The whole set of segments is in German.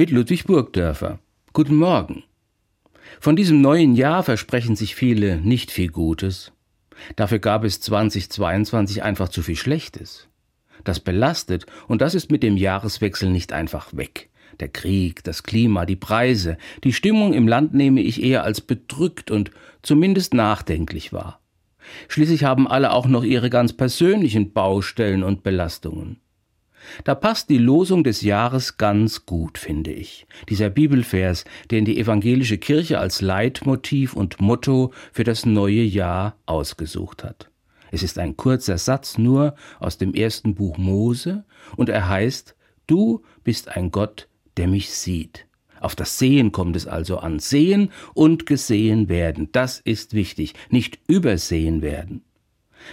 mit Ludwig Burgdörfer. Guten Morgen. Von diesem neuen Jahr versprechen sich viele nicht viel Gutes. Dafür gab es 2022 einfach zu viel Schlechtes. Das belastet und das ist mit dem Jahreswechsel nicht einfach weg. Der Krieg, das Klima, die Preise, die Stimmung im Land nehme ich eher als bedrückt und zumindest nachdenklich wahr. Schließlich haben alle auch noch ihre ganz persönlichen Baustellen und Belastungen. Da passt die Losung des Jahres ganz gut, finde ich. Dieser Bibelvers, den die evangelische Kirche als Leitmotiv und Motto für das neue Jahr ausgesucht hat. Es ist ein kurzer Satz nur aus dem ersten Buch Mose und er heißt, Du bist ein Gott, der mich sieht. Auf das Sehen kommt es also an. Sehen und gesehen werden, das ist wichtig, nicht übersehen werden.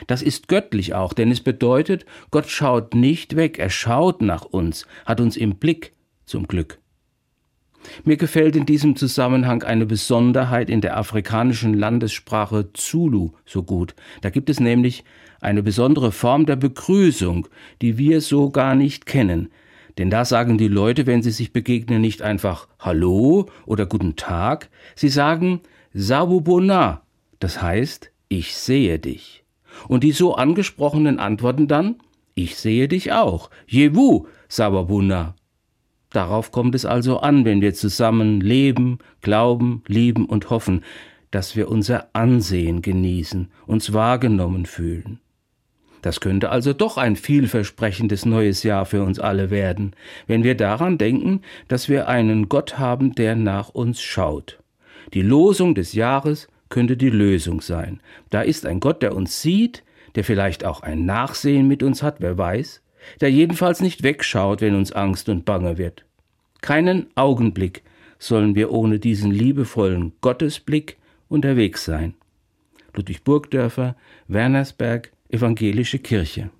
Das ist göttlich auch, denn es bedeutet, Gott schaut nicht weg, er schaut nach uns, hat uns im Blick, zum Glück. Mir gefällt in diesem Zusammenhang eine Besonderheit in der afrikanischen Landessprache Zulu so gut. Da gibt es nämlich eine besondere Form der Begrüßung, die wir so gar nicht kennen. Denn da sagen die Leute, wenn sie sich begegnen, nicht einfach Hallo oder Guten Tag, sie sagen Sabubona, das heißt, ich sehe dich. Und die so angesprochenen antworten dann, ich sehe dich auch. Jewu, Sababuna. Darauf kommt es also an, wenn wir zusammen leben, glauben, lieben und hoffen, dass wir unser Ansehen genießen, uns wahrgenommen fühlen. Das könnte also doch ein vielversprechendes neues Jahr für uns alle werden, wenn wir daran denken, dass wir einen Gott haben, der nach uns schaut. Die Losung des Jahres könnte die Lösung sein. Da ist ein Gott, der uns sieht, der vielleicht auch ein Nachsehen mit uns hat, wer weiß, der jedenfalls nicht wegschaut, wenn uns Angst und Bange wird. Keinen Augenblick sollen wir ohne diesen liebevollen Gottesblick unterwegs sein. Ludwig Burgdörfer, Wernersberg, Evangelische Kirche.